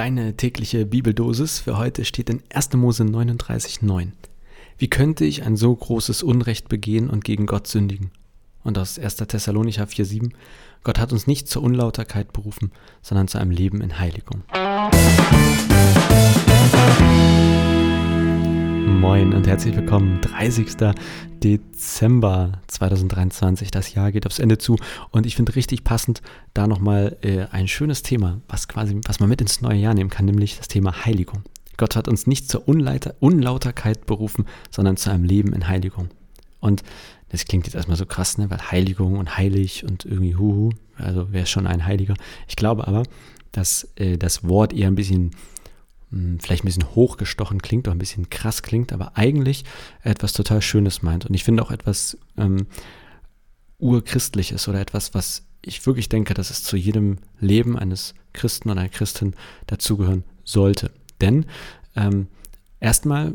Deine tägliche Bibeldosis für heute steht in 1. Mose 39,9. Wie könnte ich ein so großes Unrecht begehen und gegen Gott sündigen? Und aus 1. Thessalonicher 4,7. Gott hat uns nicht zur Unlauterkeit berufen, sondern zu einem Leben in Heiligung. Moin und herzlich willkommen. 30. Dezember 2023. Das Jahr geht aufs Ende zu und ich finde richtig passend da nochmal äh, ein schönes Thema, was quasi, was man mit ins neue Jahr nehmen kann, nämlich das Thema Heiligung. Gott hat uns nicht zur Unleiter, Unlauterkeit berufen, sondern zu einem Leben in Heiligung. Und das klingt jetzt erstmal so krass, ne? weil Heiligung und heilig und irgendwie huhu, also ist schon ein Heiliger. Ich glaube aber, dass äh, das Wort eher ein bisschen vielleicht ein bisschen hochgestochen klingt oder ein bisschen krass klingt, aber eigentlich etwas total Schönes meint. Und ich finde auch etwas ähm, urchristliches oder etwas, was ich wirklich denke, dass es zu jedem Leben eines Christen oder einer Christin dazugehören sollte. Denn ähm, erstmal,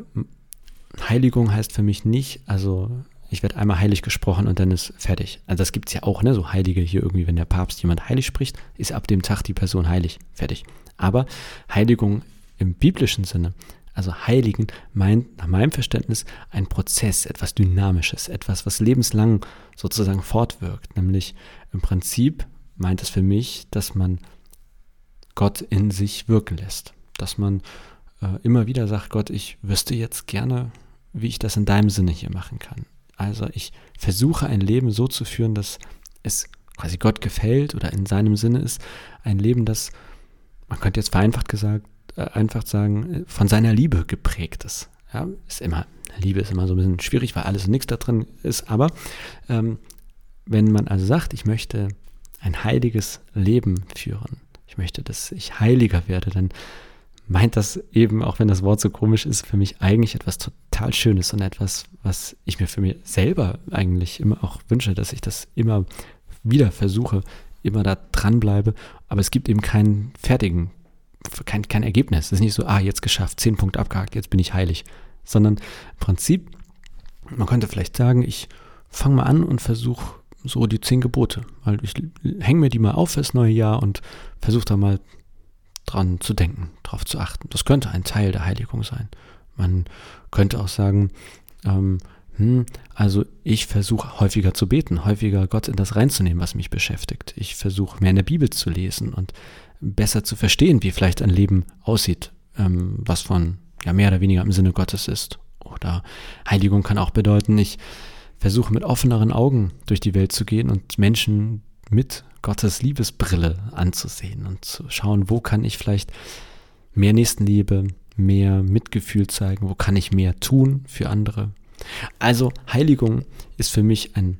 Heiligung heißt für mich nicht, also ich werde einmal heilig gesprochen und dann ist fertig. Also das gibt es ja auch, ne? So Heilige hier irgendwie, wenn der Papst jemand heilig spricht, ist ab dem Tag die Person heilig. Fertig. Aber Heiligung im biblischen Sinne, also Heiligen, meint nach meinem Verständnis ein Prozess, etwas Dynamisches, etwas, was lebenslang sozusagen fortwirkt. Nämlich im Prinzip meint es für mich, dass man Gott in sich wirken lässt. Dass man äh, immer wieder sagt, Gott, ich wüsste jetzt gerne, wie ich das in deinem Sinne hier machen kann. Also ich versuche ein Leben so zu führen, dass es quasi Gott gefällt oder in seinem Sinne ist. Ein Leben, das, man könnte jetzt vereinfacht gesagt, einfach sagen, von seiner Liebe geprägt ist. Ja, ist immer, Liebe ist immer so ein bisschen schwierig, weil alles und nichts da drin ist, aber ähm, wenn man also sagt, ich möchte ein heiliges Leben führen, ich möchte, dass ich heiliger werde, dann meint das eben, auch wenn das Wort so komisch ist, für mich eigentlich etwas total Schönes und etwas, was ich mir für mich selber eigentlich immer auch wünsche, dass ich das immer wieder versuche, immer da dranbleibe. Aber es gibt eben keinen fertigen kein, kein Ergebnis. Es ist nicht so, ah, jetzt geschafft, zehn Punkte abgehakt, jetzt bin ich heilig. Sondern im Prinzip, man könnte vielleicht sagen, ich fange mal an und versuche so die zehn Gebote. Weil ich hänge mir die mal auf fürs neue Jahr und versuche da mal dran zu denken, darauf zu achten. Das könnte ein Teil der Heiligung sein. Man könnte auch sagen, ähm, hm, also ich versuche häufiger zu beten, häufiger Gott in das reinzunehmen, was mich beschäftigt. Ich versuche mehr in der Bibel zu lesen und besser zu verstehen, wie vielleicht ein Leben aussieht, ähm, was von ja mehr oder weniger im Sinne Gottes ist. Oder Heiligung kann auch bedeuten, ich versuche mit offeneren Augen durch die Welt zu gehen und Menschen mit Gottes Liebesbrille anzusehen und zu schauen, wo kann ich vielleicht mehr Nächstenliebe, mehr Mitgefühl zeigen, wo kann ich mehr tun für andere. Also Heiligung ist für mich ein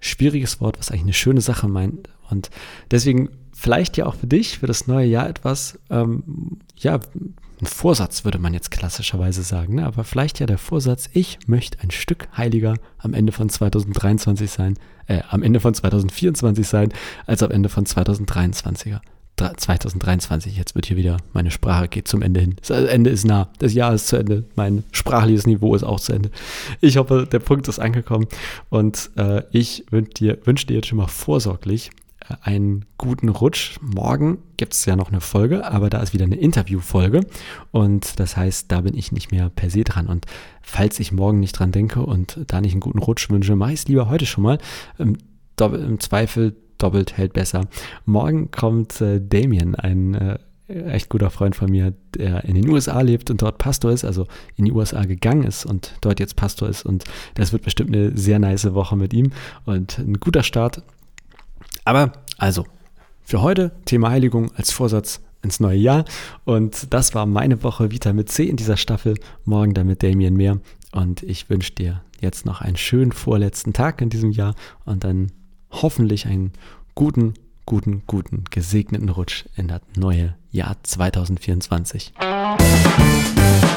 schwieriges Wort, was eigentlich eine schöne Sache meint. Und deswegen vielleicht ja auch für dich, für das neue Jahr etwas, ähm, ja, ein Vorsatz würde man jetzt klassischerweise sagen, ne? aber vielleicht ja der Vorsatz, ich möchte ein Stück heiliger am Ende von 2023 sein, äh, am Ende von 2024 sein, als am Ende von 2023er. 2023, jetzt wird hier wieder, meine Sprache geht zum Ende hin. Das Ende ist nah, das Jahr ist zu Ende, mein sprachliches Niveau ist auch zu Ende. Ich hoffe, der Punkt ist angekommen und äh, ich wünsche dir, wünsch dir jetzt schon mal vorsorglich einen guten Rutsch. Morgen gibt es ja noch eine Folge, aber da ist wieder eine Interviewfolge und das heißt, da bin ich nicht mehr per se dran. Und falls ich morgen nicht dran denke und da nicht einen guten Rutsch wünsche, mache ich es lieber heute schon mal. Im, Im, Zweifel doppelt hält besser. Morgen kommt äh, Damien, ein äh, echt guter Freund von mir, der in den USA lebt und dort Pastor ist, also in die USA gegangen ist und dort jetzt Pastor ist. Und das wird bestimmt eine sehr nice Woche mit ihm und ein guter Start aber also, für heute Thema Heiligung als Vorsatz ins neue Jahr. Und das war meine Woche Vitamin C in dieser Staffel. Morgen dann mit Damien mehr. Und ich wünsche dir jetzt noch einen schönen vorletzten Tag in diesem Jahr und dann hoffentlich einen guten, guten, guten, gesegneten Rutsch in das neue Jahr 2024. Musik